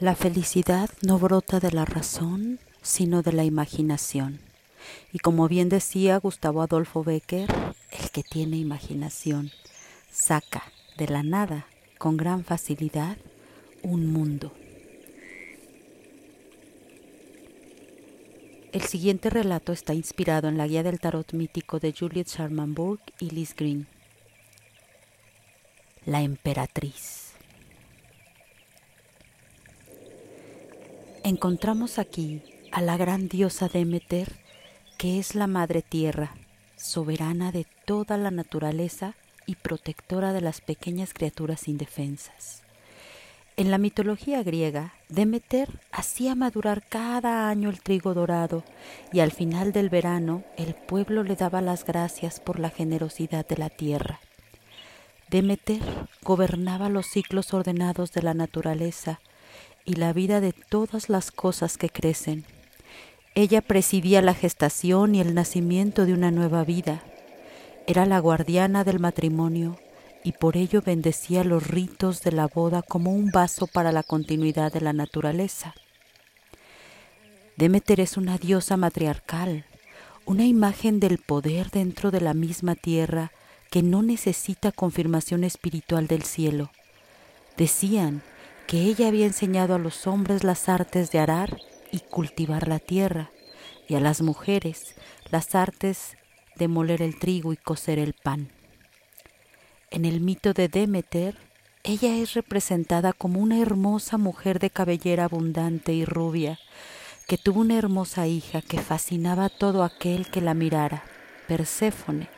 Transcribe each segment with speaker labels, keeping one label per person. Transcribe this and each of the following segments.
Speaker 1: La felicidad no brota de la razón, sino de la imaginación. Y como bien decía Gustavo Adolfo Becker, el que tiene imaginación saca de la nada con gran facilidad un mundo. El siguiente relato está inspirado en la guía del tarot mítico de Juliet Sharmanburg y Liz Green. La emperatriz. Encontramos aquí a la gran diosa Demeter, que es la Madre Tierra, soberana de toda la naturaleza y protectora de las pequeñas criaturas indefensas. En la mitología griega, Demeter hacía madurar cada año el trigo dorado y al final del verano el pueblo le daba las gracias por la generosidad de la tierra. Demeter gobernaba los ciclos ordenados de la naturaleza y la vida de todas las cosas que crecen. Ella presidía la gestación y el nacimiento de una nueva vida. Era la guardiana del matrimonio y por ello bendecía los ritos de la boda como un vaso para la continuidad de la naturaleza. Demeter es una diosa matriarcal, una imagen del poder dentro de la misma tierra que no necesita confirmación espiritual del cielo. Decían que ella había enseñado a los hombres las artes de arar y cultivar la tierra, y a las mujeres las artes de moler el trigo y cocer el pan. En el mito de Demeter, ella es representada como una hermosa mujer de cabellera abundante y rubia, que tuvo una hermosa hija que fascinaba a todo aquel que la mirara, Perséfone,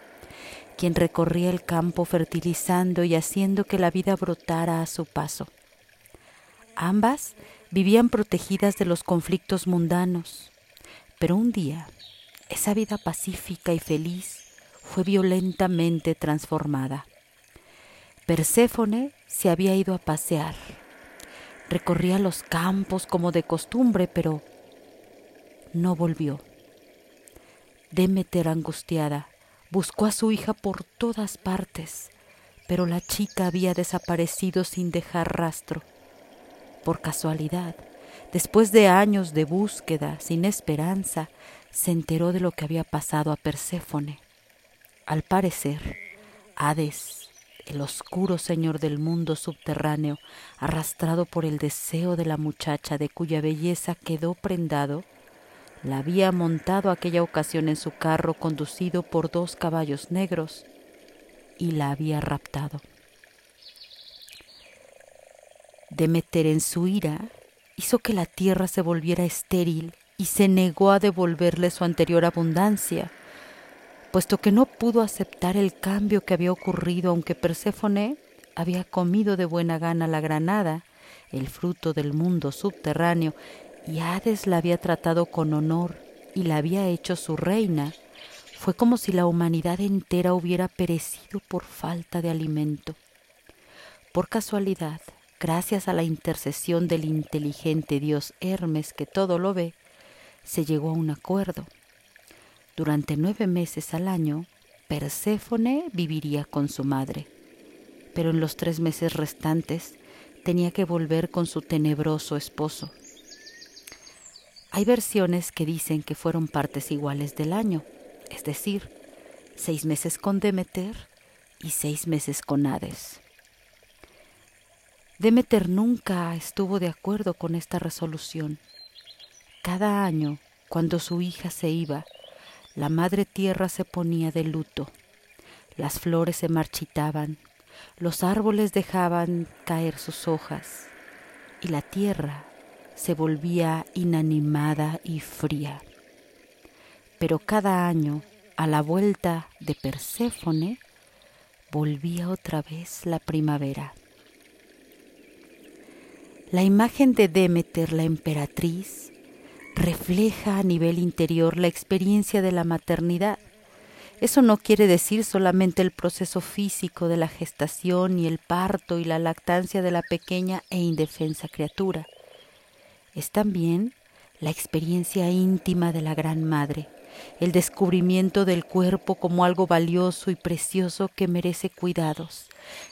Speaker 1: quien recorría el campo fertilizando y haciendo que la vida brotara a su paso. Ambas vivían protegidas de los conflictos mundanos, pero un día esa vida pacífica y feliz fue violentamente transformada. Perséfone se había ido a pasear. Recorría los campos como de costumbre, pero no volvió. Demeter, angustiada, buscó a su hija por todas partes, pero la chica había desaparecido sin dejar rastro por casualidad, después de años de búsqueda sin esperanza, se enteró de lo que había pasado a Perséfone. Al parecer, Hades, el oscuro señor del mundo subterráneo, arrastrado por el deseo de la muchacha de cuya belleza quedó prendado, la había montado aquella ocasión en su carro conducido por dos caballos negros y la había raptado. Demeter en su ira hizo que la tierra se volviera estéril y se negó a devolverle su anterior abundancia, puesto que no pudo aceptar el cambio que había ocurrido aunque Perséfone había comido de buena gana la granada, el fruto del mundo subterráneo, y Hades la había tratado con honor y la había hecho su reina, fue como si la humanidad entera hubiera perecido por falta de alimento. Por casualidad, gracias a la intercesión del inteligente dios Hermes que todo lo ve, se llegó a un acuerdo. Durante nueve meses al año, Perséfone viviría con su madre, pero en los tres meses restantes tenía que volver con su tenebroso esposo. Hay versiones que dicen que fueron partes iguales del año, es decir, seis meses con Demeter y seis meses con Hades. Demeter nunca estuvo de acuerdo con esta resolución. Cada año, cuando su hija se iba, la madre tierra se ponía de luto. Las flores se marchitaban, los árboles dejaban caer sus hojas y la tierra se volvía inanimada y fría. Pero cada año, a la vuelta de Perséfone, volvía otra vez la primavera. La imagen de Demeter, la emperatriz, refleja a nivel interior la experiencia de la maternidad. Eso no quiere decir solamente el proceso físico de la gestación y el parto y la lactancia de la pequeña e indefensa criatura. Es también la experiencia íntima de la Gran Madre, el descubrimiento del cuerpo como algo valioso y precioso que merece cuidados,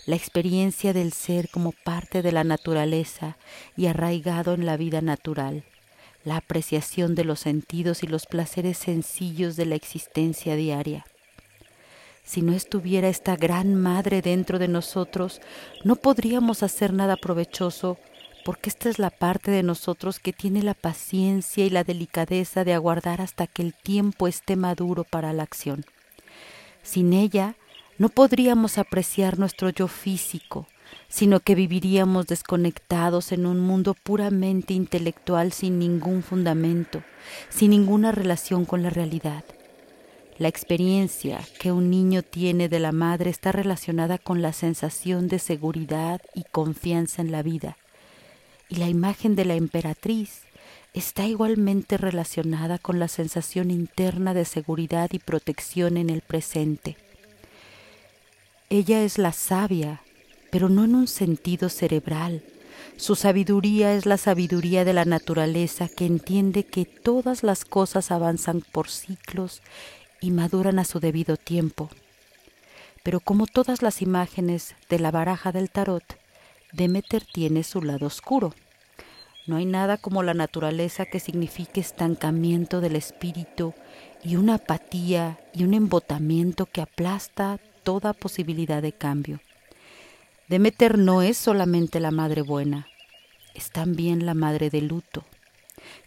Speaker 1: la experiencia del ser como parte de la naturaleza y arraigado en la vida natural, la apreciación de los sentidos y los placeres sencillos de la existencia diaria. Si no estuviera esta gran madre dentro de nosotros, no podríamos hacer nada provechoso porque esta es la parte de nosotros que tiene la paciencia y la delicadeza de aguardar hasta que el tiempo esté maduro para la acción. Sin ella, no podríamos apreciar nuestro yo físico, sino que viviríamos desconectados en un mundo puramente intelectual sin ningún fundamento, sin ninguna relación con la realidad. La experiencia que un niño tiene de la madre está relacionada con la sensación de seguridad y confianza en la vida, y la imagen de la emperatriz está igualmente relacionada con la sensación interna de seguridad y protección en el presente. Ella es la sabia, pero no en un sentido cerebral. Su sabiduría es la sabiduría de la naturaleza que entiende que todas las cosas avanzan por ciclos y maduran a su debido tiempo. Pero como todas las imágenes de la baraja del tarot, Demeter tiene su lado oscuro. No hay nada como la naturaleza que signifique estancamiento del espíritu y una apatía y un embotamiento que aplasta toda posibilidad de cambio. Demeter no es solamente la madre buena, es también la madre de luto,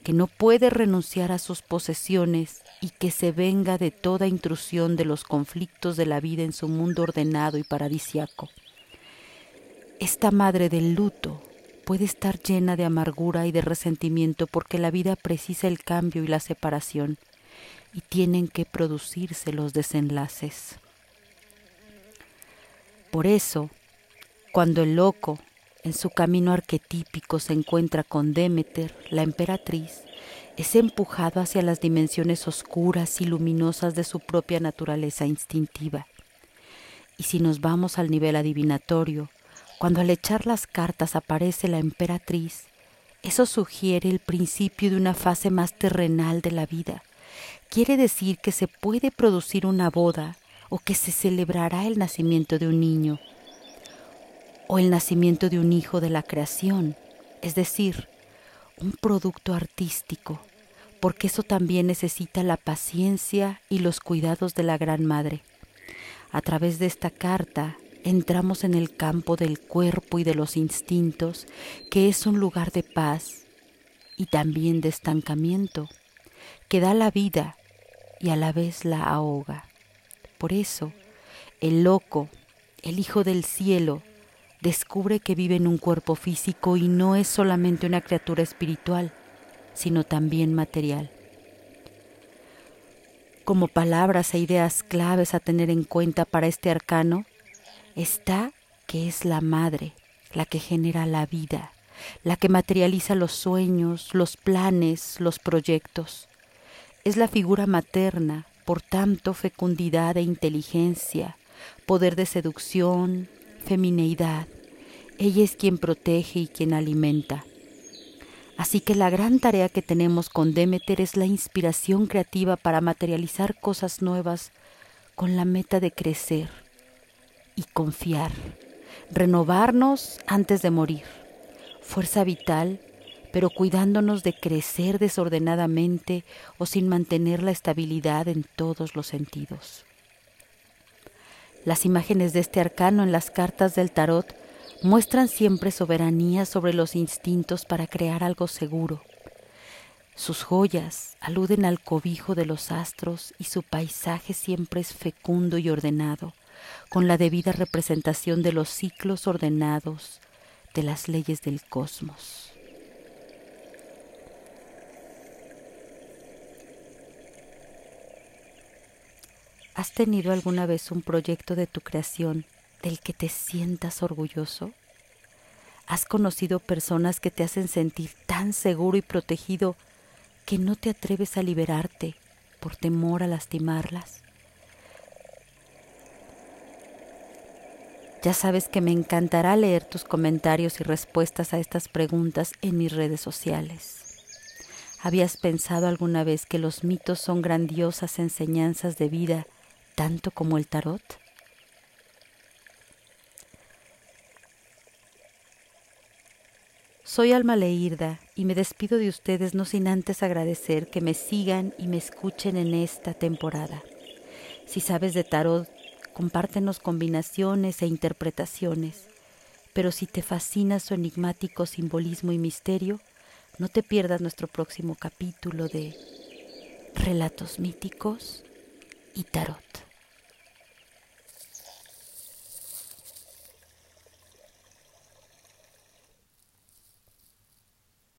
Speaker 1: que no puede renunciar a sus posesiones y que se venga de toda intrusión de los conflictos de la vida en su mundo ordenado y paradisiaco. Esta madre del luto puede estar llena de amargura y de resentimiento porque la vida precisa el cambio y la separación y tienen que producirse los desenlaces. Por eso, cuando el loco en su camino arquetípico se encuentra con Demeter, la emperatriz, es empujado hacia las dimensiones oscuras y luminosas de su propia naturaleza instintiva. Y si nos vamos al nivel adivinatorio, cuando al echar las cartas aparece la emperatriz, eso sugiere el principio de una fase más terrenal de la vida. Quiere decir que se puede producir una boda o que se celebrará el nacimiento de un niño o el nacimiento de un hijo de la creación, es decir, un producto artístico, porque eso también necesita la paciencia y los cuidados de la Gran Madre. A través de esta carta entramos en el campo del cuerpo y de los instintos, que es un lugar de paz y también de estancamiento, que da la vida y a la vez la ahoga. Por eso, el loco, el Hijo del Cielo, descubre que vive en un cuerpo físico y no es solamente una criatura espiritual, sino también material. Como palabras e ideas claves a tener en cuenta para este arcano, está que es la madre, la que genera la vida, la que materializa los sueños, los planes, los proyectos. Es la figura materna por tanto fecundidad e inteligencia, poder de seducción, femineidad. Ella es quien protege y quien alimenta. Así que la gran tarea que tenemos con Demeter es la inspiración creativa para materializar cosas nuevas con la meta de crecer y confiar, renovarnos antes de morir, fuerza vital pero cuidándonos de crecer desordenadamente o sin mantener la estabilidad en todos los sentidos. Las imágenes de este arcano en las cartas del tarot muestran siempre soberanía sobre los instintos para crear algo seguro. Sus joyas aluden al cobijo de los astros y su paisaje siempre es fecundo y ordenado, con la debida representación de los ciclos ordenados de las leyes del cosmos. ¿Has tenido alguna vez un proyecto de tu creación del que te sientas orgulloso? ¿Has conocido personas que te hacen sentir tan seguro y protegido que no te atreves a liberarte por temor a lastimarlas? Ya sabes que me encantará leer tus comentarios y respuestas a estas preguntas en mis redes sociales. ¿Habías pensado alguna vez que los mitos son grandiosas enseñanzas de vida tanto como el tarot? Soy Alma Leirda y me despido de ustedes no sin antes agradecer que me sigan y me escuchen en esta temporada. Si sabes de tarot, compártenos combinaciones e interpretaciones, pero si te fascina su enigmático simbolismo y misterio, no te pierdas nuestro próximo capítulo de Relatos míticos y Tarot.